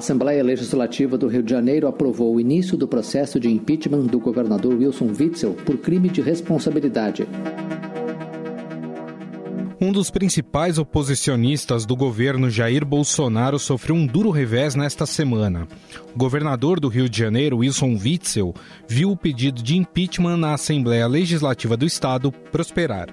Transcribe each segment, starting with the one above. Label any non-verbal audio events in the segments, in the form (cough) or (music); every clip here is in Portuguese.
Assembleia Legislativa do Rio de Janeiro aprovou o início do processo de impeachment do governador Wilson Witzel por crime de responsabilidade. Um dos principais oposicionistas do governo Jair Bolsonaro sofreu um duro revés nesta semana. O governador do Rio de Janeiro, Wilson Witzel, viu o pedido de impeachment na Assembleia Legislativa do Estado prosperar.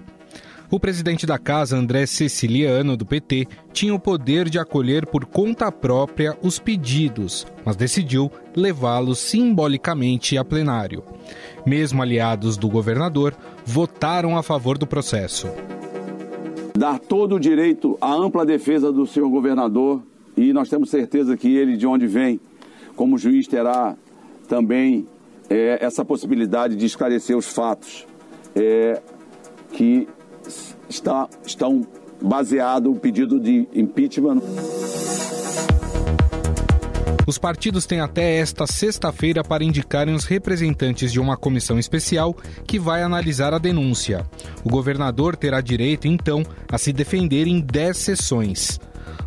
O presidente da casa, André Ceciliano, do PT, tinha o poder de acolher por conta própria os pedidos, mas decidiu levá-los simbolicamente a plenário. Mesmo aliados do governador votaram a favor do processo dar todo o direito à ampla defesa do senhor governador e nós temos certeza que ele, de onde vem, como juiz, terá também é, essa possibilidade de esclarecer os fatos é, que está, estão baseados no pedido de impeachment. Os partidos têm até esta sexta-feira para indicarem os representantes de uma comissão especial que vai analisar a denúncia. O governador terá direito, então, a se defender em 10 sessões.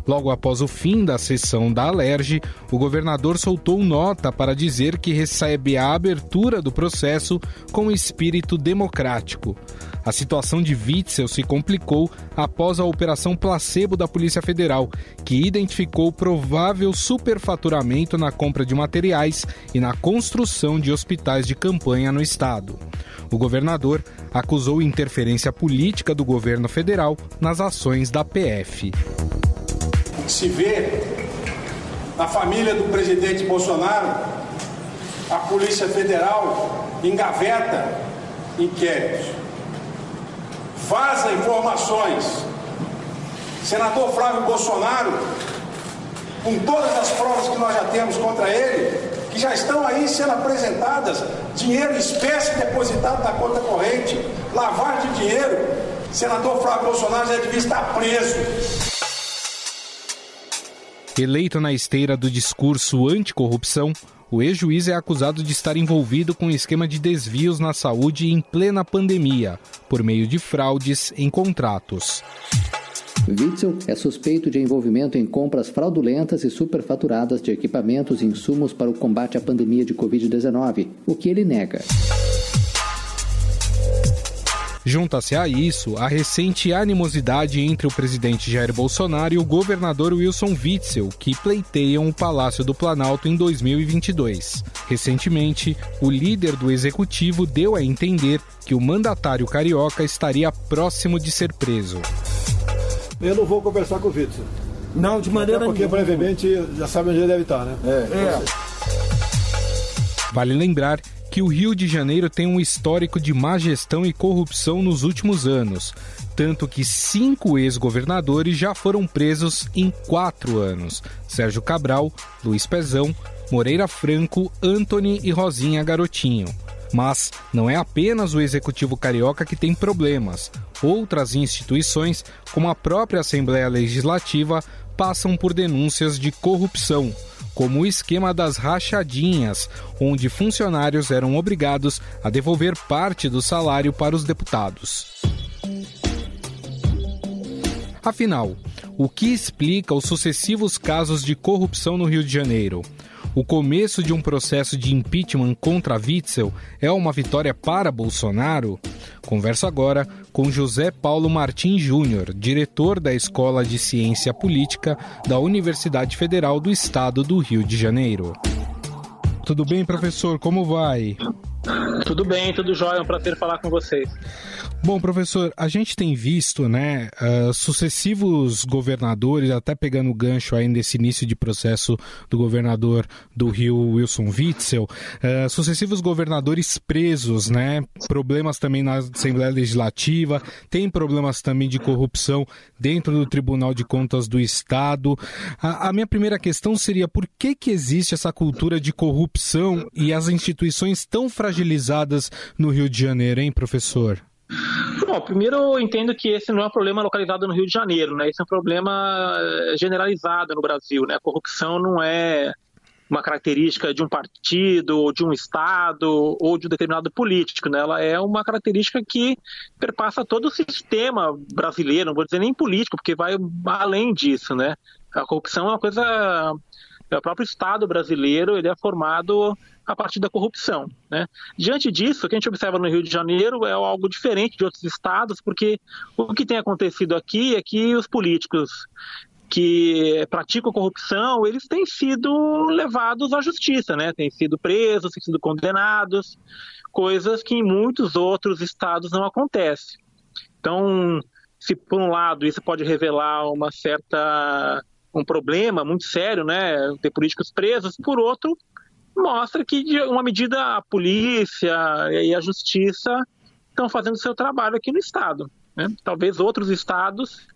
Logo após o fim da sessão da Alerj, o governador soltou nota para dizer que recebe a abertura do processo com espírito democrático. A situação de Witzel se complicou após a operação placebo da Polícia Federal, que identificou provável superfaturamento na compra de materiais e na construção de hospitais de campanha no estado. O governador acusou interferência política do governo federal nas ações da PF se vê na família do presidente Bolsonaro, a Polícia Federal engaveta inquéritos, vaza informações. Senador Flávio Bolsonaro, com todas as provas que nós já temos contra ele, que já estão aí sendo apresentadas, dinheiro espécie depositado na conta corrente, lavagem de dinheiro, senador Flávio Bolsonaro já devia estar preso. Eleito na esteira do discurso anticorrupção, o ex-juiz é acusado de estar envolvido com um esquema de desvios na saúde em plena pandemia, por meio de fraudes em contratos. Witzel é suspeito de envolvimento em compras fraudulentas e superfaturadas de equipamentos e insumos para o combate à pandemia de Covid-19, o que ele nega. Junta-se a isso a recente animosidade entre o presidente Jair Bolsonaro e o governador Wilson Witzel, que pleiteiam o Palácio do Planalto em 2022. Recentemente, o líder do executivo deu a entender que o mandatário carioca estaria próximo de ser preso. Eu não vou conversar com o Witzel. Não, de maneira Até porque brevemente já sabe onde ele deve estar, né? É. é. Vale lembrar que o Rio de Janeiro tem um histórico de má gestão e corrupção nos últimos anos, tanto que cinco ex-governadores já foram presos em quatro anos: Sérgio Cabral, Luiz Pezão, Moreira Franco, Anthony e Rosinha Garotinho. Mas não é apenas o executivo carioca que tem problemas. Outras instituições, como a própria Assembleia Legislativa, passam por denúncias de corrupção como o esquema das rachadinhas, onde funcionários eram obrigados a devolver parte do salário para os deputados. Afinal, o que explica os sucessivos casos de corrupção no Rio de Janeiro? O começo de um processo de impeachment contra Witzel é uma vitória para Bolsonaro? Converso agora com José Paulo Martins Júnior, diretor da Escola de Ciência Política da Universidade Federal do Estado do Rio de Janeiro. Tudo bem, professor? Como vai? Tudo bem, tudo jóia. É um prazer falar com vocês. Bom, professor, a gente tem visto, né, uh, sucessivos governadores, até pegando o gancho aí nesse início de processo do governador do Rio, Wilson Witzel, uh, sucessivos governadores presos, né, problemas também na Assembleia Legislativa, tem problemas também de corrupção dentro do Tribunal de Contas do Estado. A, a minha primeira questão seria por que que existe essa cultura de corrupção e as instituições tão fragilizadas no Rio de Janeiro, hein, professor? Bom, primeiro eu entendo que esse não é um problema localizado no Rio de Janeiro, né? Esse é um problema eh, generalizado no Brasil, né? A corrupção não é uma característica de um partido, ou de um estado, ou de um determinado político, né? Ela é uma característica que perpassa todo o sistema brasileiro, não vou dizer nem político, porque vai além disso, né? A corrupção é uma coisa É, o próprio Estado brasileiro ele é formado a partir da corrupção. Né? Diante disso, o que a gente observa no Rio de Janeiro é algo diferente de outros estados, porque o que tem acontecido aqui é que os políticos que praticam corrupção, eles têm sido levados à justiça, né? Têm sido presos, têm sido condenados, coisas que em muitos outros estados não acontece. Então, se por um lado isso pode revelar uma certa um problema muito sério, né, ter políticos presos, por outro, mostra que de uma medida a polícia e a justiça estão fazendo seu trabalho aqui no estado. Né? Talvez outros estados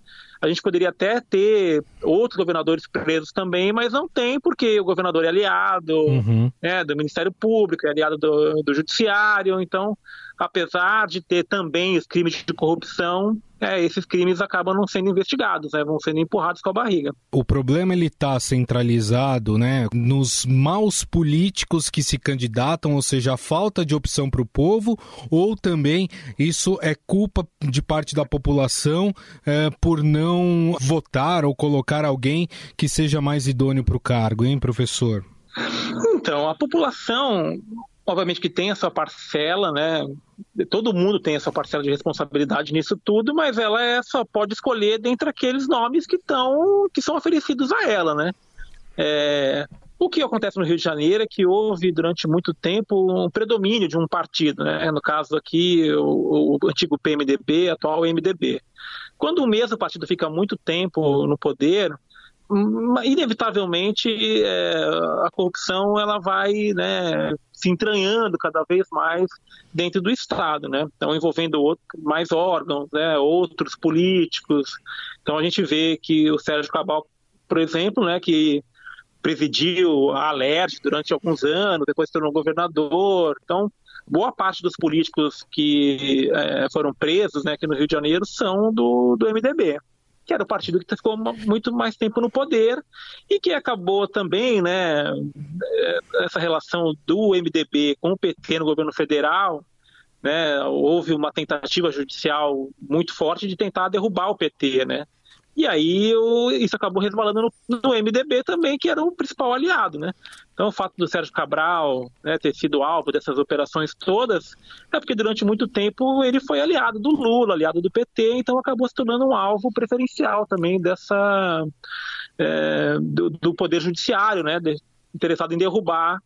a gente poderia até ter outros governadores presos também, mas não tem, porque o governador é aliado uhum. né, do Ministério Público, é aliado do, do Judiciário, então apesar de ter também os crimes de corrupção, é, esses crimes acabam não sendo investigados, né, vão sendo empurrados com a barriga. O problema ele está centralizado, né, nos maus políticos que se candidatam, ou seja, a falta de opção para o povo, ou também isso é culpa de parte da população é, por não votar ou colocar alguém que seja mais idôneo para o cargo, hein, professor? Então, a população obviamente que tem a sua parcela, né? Todo mundo tem a sua parcela de responsabilidade nisso tudo, mas ela é, só pode escolher dentre aqueles nomes que estão que são oferecidos a ela, né? É, o que acontece no Rio de Janeiro é que houve durante muito tempo um predomínio de um partido, né? no caso aqui o, o antigo PMDB, atual MDB. Quando o mesmo partido fica muito tempo no poder, inevitavelmente é, a corrupção ela vai né, se entranhando cada vez mais dentro do Estado, né? Então envolvendo outro, mais órgãos, né, outros políticos. Então a gente vê que o Sérgio Cabal, por exemplo, né, que presidiu a Alerj durante alguns anos, depois se tornou governador. Então boa parte dos políticos que é, foram presos né, aqui no Rio de Janeiro são do, do MDB que era o partido que ficou muito mais tempo no poder e que acabou também, né, é, essa relação do MDB com o PT no governo federal, né, houve uma tentativa judicial muito forte de tentar derrubar o PT, né, e aí isso acabou resvalando no, no, MDB também, que era o principal aliado, né? Então o fato do Sérgio Cabral né, ter sido alvo dessas operações todas é porque durante muito tempo ele foi aliado do Lula, aliado do PT, então acabou se tornando um alvo preferencial também dessa é, do, do, poder judiciário, né? De, interessado em derrubar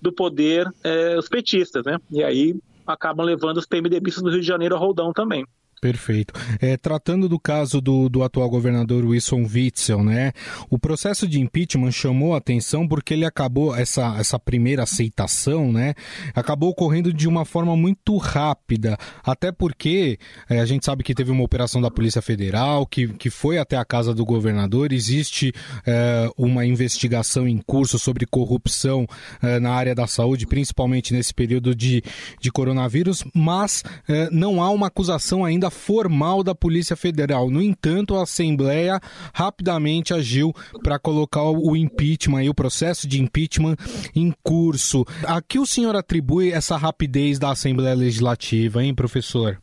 do poder é, os petistas, né? E aí acabam levando os PMDBistas do Rio de Janeiro a roldão também. Perfeito. É, tratando do caso do, do atual governador Wilson Witzel, né? O processo de impeachment chamou a atenção porque ele acabou, essa, essa primeira aceitação, né? Acabou ocorrendo de uma forma muito rápida. Até porque é, a gente sabe que teve uma operação da Polícia Federal que, que foi até a casa do governador. Existe é, uma investigação em curso sobre corrupção é, na área da saúde, principalmente nesse período de, de coronavírus, mas é, não há uma acusação ainda formal da Polícia Federal. No entanto, a Assembleia rapidamente agiu para colocar o impeachment e o processo de impeachment em curso. A que o senhor atribui essa rapidez da Assembleia Legislativa, hein, professor?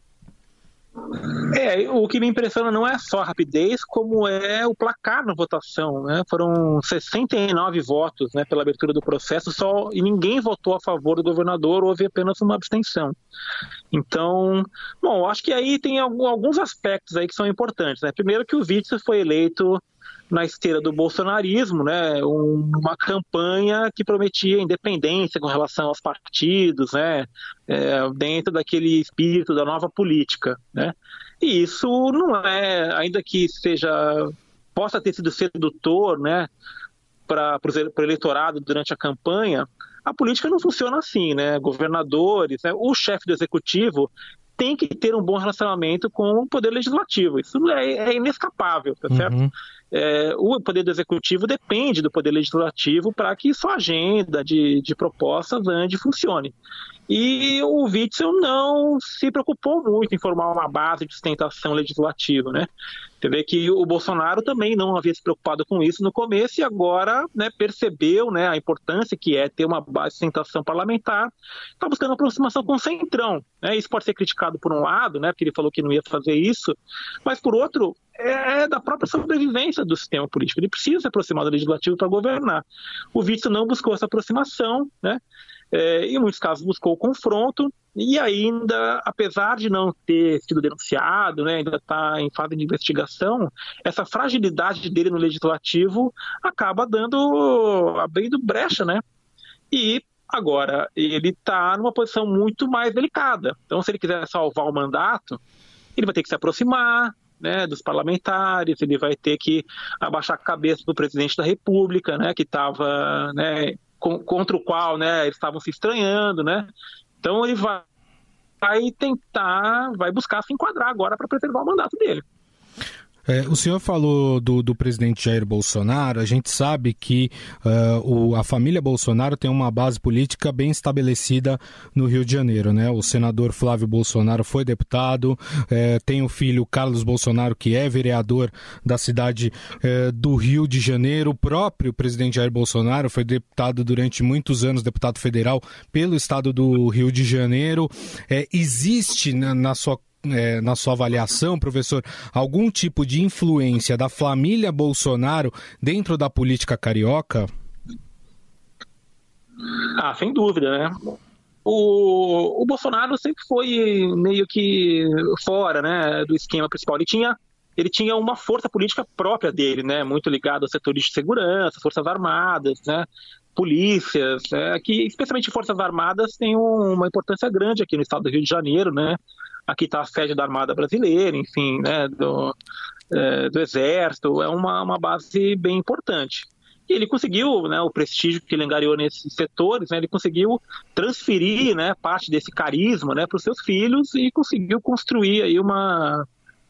É, o que me impressiona não é só a rapidez, como é o placar na votação. Né? Foram 69 votos né, pela abertura do processo, só e ninguém votou a favor do governador, houve apenas uma abstenção. Então, bom, acho que aí tem alguns aspectos aí que são importantes. Né? Primeiro que o Witzel foi eleito na esteira do bolsonarismo, né, uma campanha que prometia independência com relação aos partidos, né, é, dentro daquele espírito da nova política, né. E isso não é, ainda que seja possa ter sido sedutor, né, para o eleitorado durante a campanha, a política não funciona assim, né? Governadores, né? o chefe do executivo tem que ter um bom relacionamento com o poder legislativo. Isso é, é inescapável, tá certo? É, o poder do executivo depende do poder legislativo para que sua agenda de, de propostas ande e funcione. E o Witzel não se preocupou muito em formar uma base de sustentação legislativa, né? Você vê que o Bolsonaro também não havia se preocupado com isso no começo e agora né, percebeu né, a importância que é ter uma base de sustentação parlamentar, está buscando aproximação com o Centrão. Né? Isso pode ser criticado por um lado, né, porque ele falou que não ia fazer isso, mas por outro, é, é da própria sobrevivência do sistema político. Ele precisa se aproximar do legislativo para governar. O Witzel não buscou essa aproximação, né? É, em muitos casos buscou o confronto e ainda, apesar de não ter sido denunciado, né, ainda está em fase de investigação, essa fragilidade dele no legislativo acaba dando, abrindo brecha, né? E agora ele está numa posição muito mais delicada. Então, se ele quiser salvar o mandato, ele vai ter que se aproximar, né, dos parlamentares, ele vai ter que abaixar a cabeça do presidente da República, né, que estava né, contra o qual né, eles estavam se estranhando, né? Então ele vai, vai tentar, vai buscar se enquadrar agora para preservar o mandato dele. É, o senhor falou do, do, presidente Jair Bolsonaro. A gente sabe que uh, o, a família Bolsonaro tem uma base política bem estabelecida no Rio de Janeiro. Né? O senador Flávio Bolsonaro foi deputado, é, tem o filho Carlos Bolsonaro, que é vereador da cidade é, do Rio de Janeiro. O próprio presidente Jair Bolsonaro foi deputado durante muitos anos, deputado federal pelo estado do Rio de Janeiro. É, existe na, na sua é, na sua avaliação, professor, algum tipo de influência da família Bolsonaro dentro da política carioca? Ah, sem dúvida, né? O, o Bolsonaro sempre foi meio que fora né, do esquema principal. Ele tinha, ele tinha uma força política própria dele, né, muito ligado aos setores de segurança, forças armadas, né, polícias, né, que especialmente forças armadas têm uma importância grande aqui no estado do Rio de Janeiro, né? Aqui está a sede da Armada Brasileira, enfim, né, do, é, do Exército, é uma, uma base bem importante. E ele conseguiu, né, o prestígio que ele angariou nesses setores, né, ele conseguiu transferir né, parte desse carisma né, para os seus filhos e conseguiu construir aí uma,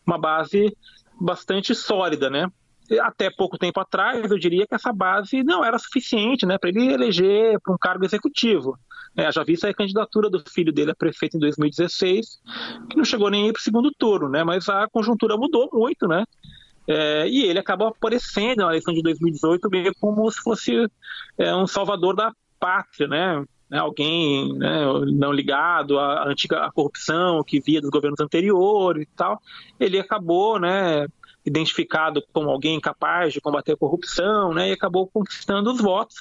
uma base bastante sólida, né? Até pouco tempo atrás, eu diria que essa base não era suficiente né, para ele eleger para um cargo executivo. É, já vi a candidatura do filho dele a prefeito em 2016, que não chegou nem para o segundo turno, né? Mas a conjuntura mudou muito, né? É, e ele acabou aparecendo na eleição de 2018 meio como se fosse é, um salvador da pátria, né? né alguém né, não ligado à antiga à corrupção que via dos governos anteriores e tal. Ele acabou, né? Identificado como alguém capaz de combater a corrupção, né, e acabou conquistando os votos.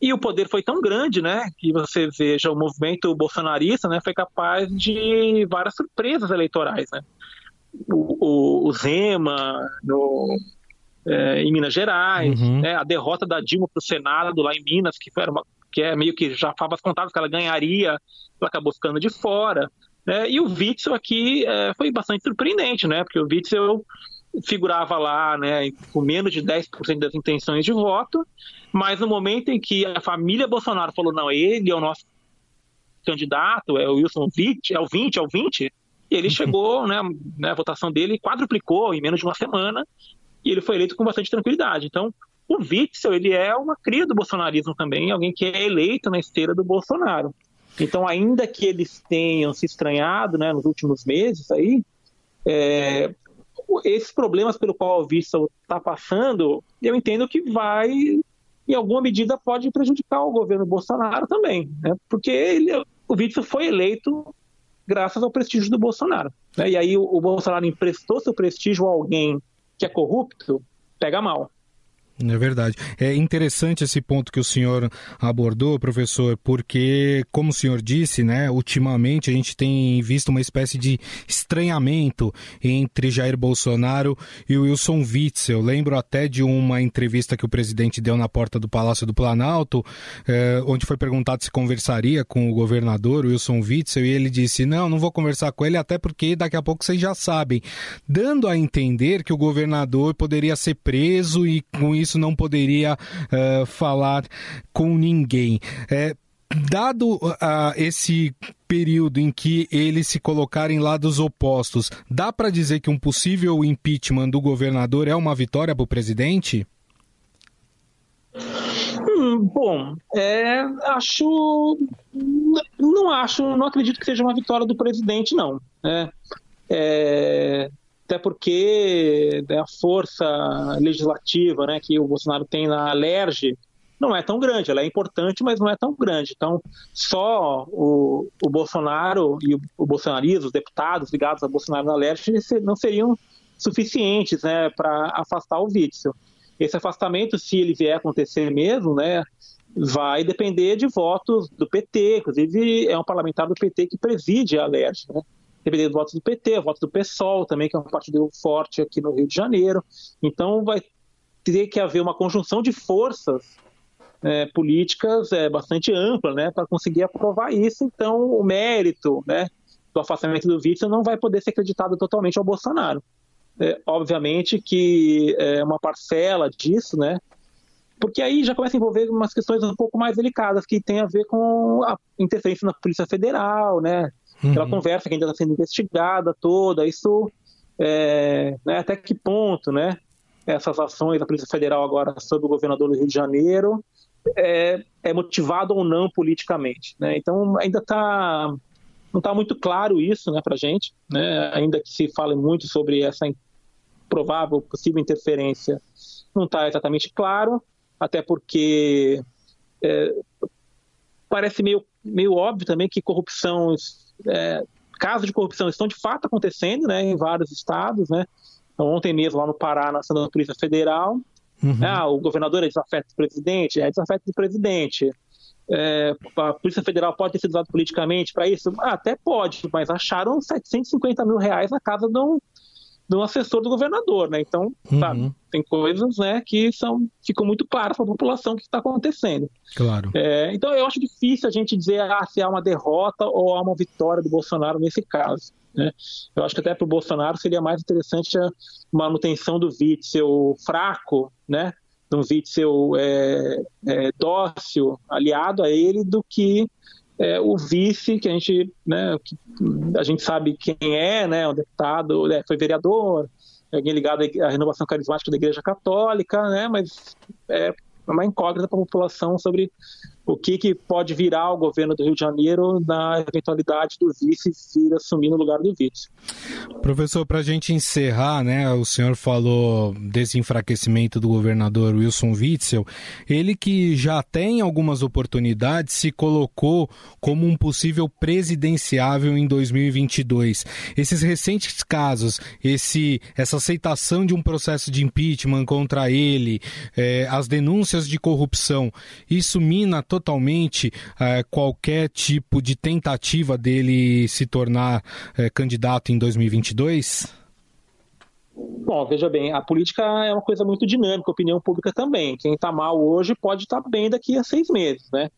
E o poder foi tão grande, né, que você veja o movimento bolsonarista, né, foi capaz de várias surpresas eleitorais, né. O, o, o Zema no, é, em Minas Gerais, uhum. né, a derrota da Dilma para o Senado lá em Minas, que foi uma, que é meio que já favas contadas que ela ganharia, ela acabou ficando de fora. Né, e o Witzel aqui é, foi bastante surpreendente, né? Porque o Witzel figurava lá né, com menos de 10% das intenções de voto, mas no momento em que a família Bolsonaro falou, não, ele é o nosso candidato, é o Wilson 20, é o 20, é o 20, ele (laughs) chegou, né, né, a votação dele quadruplicou em menos de uma semana, e ele foi eleito com bastante tranquilidade. Então, o Witzel, ele é uma cria do bolsonarismo também, alguém que é eleito na esteira do Bolsonaro. Então, ainda que eles tenham se estranhado né, nos últimos meses aí, é, esses problemas pelo qual o Witzel está passando, eu entendo que vai, em alguma medida, pode prejudicar o governo Bolsonaro também, né? porque ele, o Witzel foi eleito graças ao prestígio do Bolsonaro. Né? E aí o, o Bolsonaro emprestou seu prestígio a alguém que é corrupto, pega mal. É verdade. É interessante esse ponto que o senhor abordou, professor, porque, como o senhor disse, né, ultimamente a gente tem visto uma espécie de estranhamento entre Jair Bolsonaro e Wilson Witzel. Lembro até de uma entrevista que o presidente deu na porta do Palácio do Planalto, eh, onde foi perguntado se conversaria com o governador Wilson Witzel, e ele disse: Não, não vou conversar com ele, até porque daqui a pouco vocês já sabem. Dando a entender que o governador poderia ser preso e com isso isso não poderia uh, falar com ninguém. É, dado uh, esse período em que eles se colocarem lados opostos, dá para dizer que um possível impeachment do governador é uma vitória para o presidente? Hum, bom, é, acho, não acho, não acredito que seja uma vitória do presidente, não. É, é, até porque né, a força legislativa né, que o Bolsonaro tem na Alerj não é tão grande, ela é importante, mas não é tão grande. Então, só o, o Bolsonaro e o, o bolsonarismo, os deputados ligados a Bolsonaro na Alerj, não seriam suficientes né, para afastar o Witzel. Esse afastamento, se ele vier acontecer mesmo, né, vai depender de votos do PT, inclusive é um parlamentar do PT que preside a Alerj, né? Depender dos votos do PT, votos do PSOL também, que é um partido forte aqui no Rio de Janeiro. Então vai ter que haver uma conjunção de forças é, políticas é, bastante ampla né, para conseguir aprovar isso. Então o mérito né, do afastamento do Witzel não vai poder ser acreditado totalmente ao Bolsonaro. É, obviamente que é uma parcela disso, né, porque aí já começa a envolver umas questões um pouco mais delicadas que tem a ver com a interferência na Polícia Federal, né, uhum. aquela conversa que ainda está sendo investigada toda, isso é, né, até que ponto, né, essas ações da Polícia Federal agora sobre o governador do Rio de Janeiro é, é motivado ou não politicamente, né? Então ainda está não está muito claro isso, né, para gente, né? Ainda que se fale muito sobre essa provável possível interferência, não está exatamente claro, até porque é, parece meio meio óbvio também que corrupção é, casos de corrupção estão de fato acontecendo né, em vários estados. Né? Então, ontem mesmo, lá no Pará, na ação da Polícia Federal, uhum. ah, o governador é desafeto do presidente, é desafeto do presidente. É, a Polícia Federal pode ter sido usada politicamente para isso? Ah, até pode, mas acharam 750 mil reais na casa de um, de um assessor do governador, né? Então, uhum. sabe, tem coisas, né, que são ficam muito claras para a população o que está acontecendo. Claro. É, então, eu acho difícil a gente dizer ah, se há uma derrota ou há uma vitória do Bolsonaro nesse caso. Né? Eu acho que até para o Bolsonaro seria mais interessante a manutenção do Witzel fraco, né? De um Witzel é, é, dócil, aliado a ele, do que é, o vice, que a gente, né, a gente sabe quem é, né, um deputado, né, foi vereador, alguém ligado à renovação carismática da Igreja Católica, né, mas é uma incógnita para a população sobre o que, que pode virar o governo do Rio de Janeiro na eventualidade do vice vir assumir no lugar do vice. Professor, para a gente encerrar, né, o senhor falou desse enfraquecimento do governador Wilson Witzel, ele que já tem algumas oportunidades se colocou como um possível presidenciável em 2022. Esses recentes casos, esse, essa aceitação de um processo de impeachment contra ele, eh, as denúncias de corrupção, isso mina totalmente é, qualquer tipo de tentativa dele se tornar é, candidato em 2022? Bom, veja bem, a política é uma coisa muito dinâmica, a opinião pública também. Quem está mal hoje pode estar tá bem daqui a seis meses, né?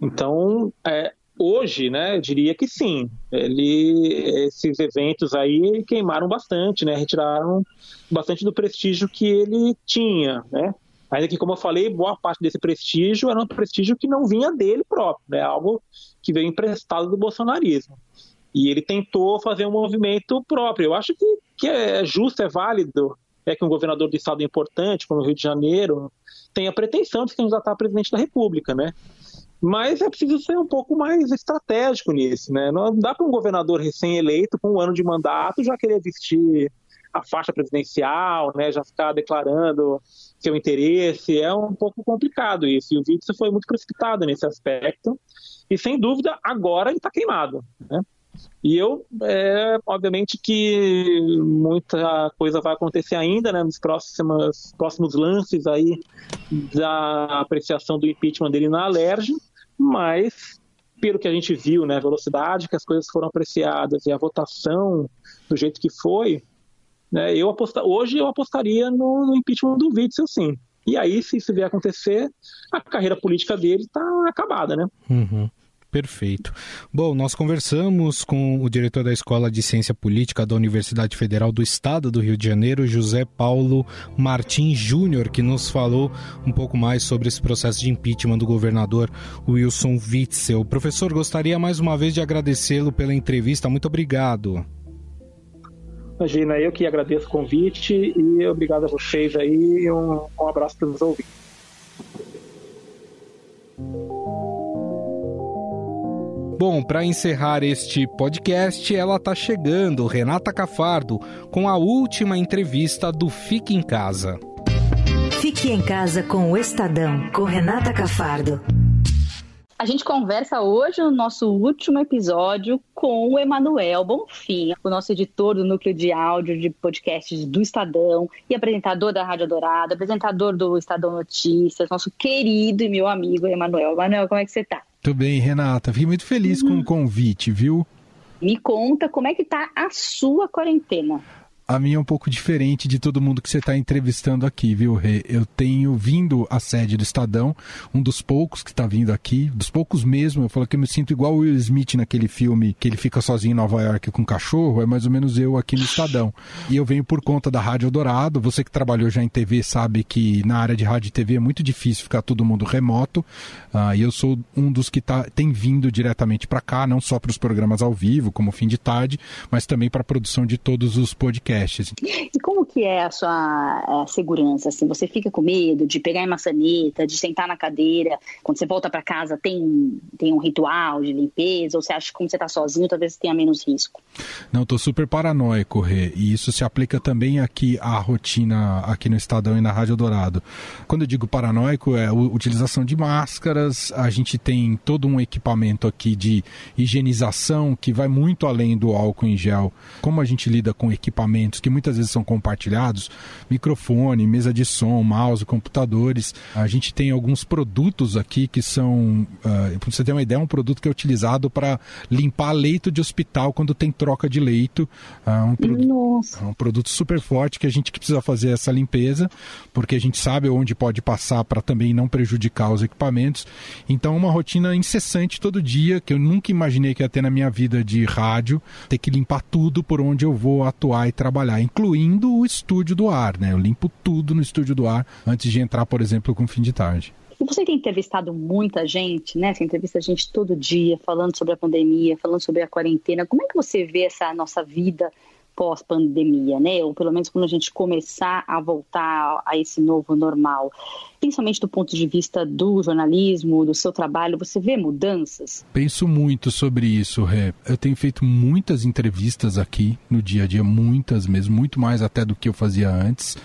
Então, é, hoje, né, eu diria que sim. Ele, esses eventos aí queimaram bastante, né? Retiraram bastante do prestígio que ele tinha, né? Ainda que, como eu falei, boa parte desse prestígio era um prestígio que não vinha dele próprio, né? algo que veio emprestado do bolsonarismo. E ele tentou fazer um movimento próprio. Eu acho que, que é justo, é válido é que um governador de estado importante, como o Rio de Janeiro, tenha pretensão de se candidatar a presidente da República, né? Mas é preciso ser um pouco mais estratégico nisso, né? Não dá para um governador recém-eleito, com um ano de mandato, já querer vestir a faixa presidencial, né? Já ficar declarando seu interesse. É um pouco complicado isso. E o Witzel foi muito precipitado nesse aspecto. E, sem dúvida, agora ele está queimado. Né? E eu, é, obviamente que muita coisa vai acontecer ainda né, nos próximos, próximos lances aí da apreciação do impeachment dele na Alerj, mas pelo que a gente viu, né, a velocidade que as coisas foram apreciadas e a votação do jeito que foi, né? Eu. Hoje eu apostaria no, no impeachment do Witzel, sim. E aí, se isso vier acontecer, a carreira política dele está acabada, né? Uhum. Perfeito. Bom, nós conversamos com o diretor da Escola de Ciência Política da Universidade Federal do Estado do Rio de Janeiro, José Paulo Martins Júnior, que nos falou um pouco mais sobre esse processo de impeachment do governador Wilson Witzel. Professor, gostaria mais uma vez de agradecê-lo pela entrevista. Muito obrigado. Imagina, eu que agradeço o convite e obrigado a vocês aí e um, um abraço para os ouvintes. Bom, para encerrar este podcast, ela tá chegando, Renata Cafardo, com a última entrevista do Fique em Casa. Fique em Casa com o Estadão, com Renata Cafardo. A gente conversa hoje no nosso último episódio com o Emanuel Bonfim, o nosso editor do núcleo de áudio de podcasts do Estadão e apresentador da Rádio Dourado, apresentador do Estadão Notícias, nosso querido e meu amigo Emanuel. Emanuel, como é que você está? Tudo bem, Renata. Fiquei muito feliz uhum. com o convite, viu? Me conta como é que tá a sua quarentena a minha é um pouco diferente de todo mundo que você está entrevistando aqui, viu, Rê? Eu tenho vindo à sede do Estadão, um dos poucos que está vindo aqui, dos poucos mesmo. Eu falo que eu me sinto igual o Will Smith naquele filme que ele fica sozinho em Nova York com um cachorro, é mais ou menos eu aqui no Estadão. E eu venho por conta da Rádio Dourado. Você que trabalhou já em TV sabe que na área de rádio e TV é muito difícil ficar todo mundo remoto. Uh, e eu sou um dos que tá, tem vindo diretamente para cá, não só para os programas ao vivo, como fim de tarde, mas também para a produção de todos os podcasts podcasts. E como que é a sua a segurança? Assim, você fica com medo de pegar em maçaneta, de sentar na cadeira? Quando você volta para casa, tem, tem um ritual de limpeza? Ou você acha que como você está sozinho, talvez tenha menos risco? Não, estou super paranoico, Rê. E isso se aplica também aqui à rotina aqui no Estadão e na Rádio Dourado. Quando eu digo paranoico, é a utilização de máscaras, a gente tem todo um equipamento aqui de higienização que vai muito além do álcool em gel. Como a gente lida com equipamento equipamentos que muitas vezes são compartilhados, microfone, mesa de som, mouse, computadores. A gente tem alguns produtos aqui que são, uh, para você ter uma ideia, um produto que é utilizado para limpar leito de hospital quando tem troca de leito. Uh, um, produ é um produto super forte que a gente precisa fazer essa limpeza, porque a gente sabe onde pode passar para também não prejudicar os equipamentos. Então, uma rotina incessante todo dia, que eu nunca imaginei que ia ter na minha vida de rádio, ter que limpar tudo por onde eu vou atuar e trabalhar trabalhar, incluindo o estúdio do ar, né? Eu limpo tudo no estúdio do ar antes de entrar, por exemplo, com fim de tarde. Você tem entrevistado muita gente, né? Você entrevista gente todo dia, falando sobre a pandemia, falando sobre a quarentena. Como é que você vê essa nossa vida pós-pandemia, né? Ou pelo menos quando a gente começar a voltar a esse novo normal. Principalmente do ponto de vista do jornalismo, do seu trabalho, você vê mudanças? Penso muito sobre isso, Ré. Eu tenho feito muitas entrevistas aqui no dia a dia, muitas mesmo, muito mais até do que eu fazia antes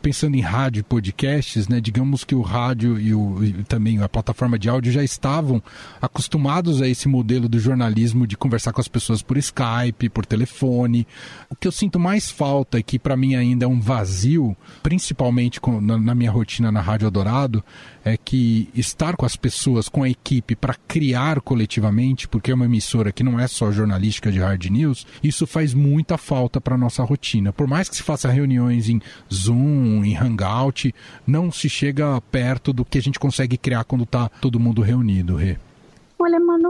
pensando em rádio e podcasts, né, digamos que o rádio e, o, e também a plataforma de áudio já estavam acostumados a esse modelo do jornalismo de conversar com as pessoas por Skype, por telefone. O que eu sinto mais falta e que para mim ainda é um vazio, principalmente com, na, na, minha rotina na Rádio Adorado, é que estar com as pessoas, com a equipe para criar coletivamente, porque é uma emissora que não é só jornalística de hard news, isso faz muita falta para nossa rotina. Por mais que se faça reuniões em Zoom em Hangout, não se chega perto do que a gente consegue criar quando está todo mundo reunido, Rê.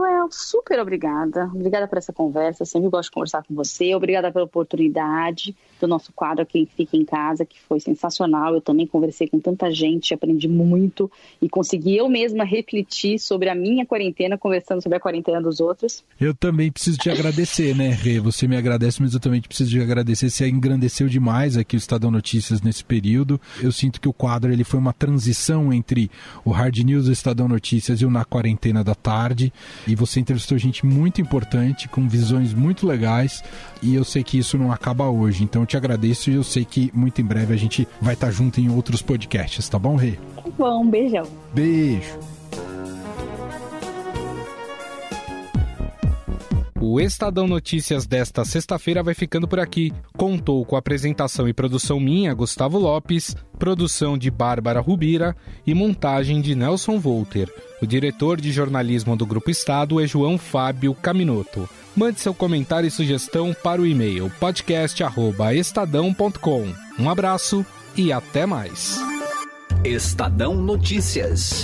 Manuel, super obrigada. Obrigada por essa conversa. Sempre gosto de conversar com você. Obrigada pela oportunidade do nosso quadro Quem Fica em Casa, que foi sensacional. Eu também conversei com tanta gente, aprendi muito e consegui eu mesma refletir sobre a minha quarentena, conversando sobre a quarentena dos outros. Eu também preciso te agradecer, né, Rê? Você me agradece, mas eu também preciso te agradecer. Você engrandeceu demais aqui o Estadão Notícias nesse período. Eu sinto que o quadro ele foi uma transição entre o Hard News do Estadão Notícias e o Na Quarentena da Tarde. E você entrevistou gente muito importante, com visões muito legais. E eu sei que isso não acaba hoje. Então te agradeço e eu sei que muito em breve a gente vai estar junto em outros podcasts, tá bom, Rê? Tá bom, um beijão. Beijo. O Estadão Notícias desta sexta-feira vai ficando por aqui. Contou com apresentação e produção minha, Gustavo Lopes, produção de Bárbara Rubira e montagem de Nelson Volter. O diretor de jornalismo do Grupo Estado é João Fábio Caminoto. Mande seu comentário e sugestão para o e-mail podcast@estadão.com. Um abraço e até mais. Estadão Notícias.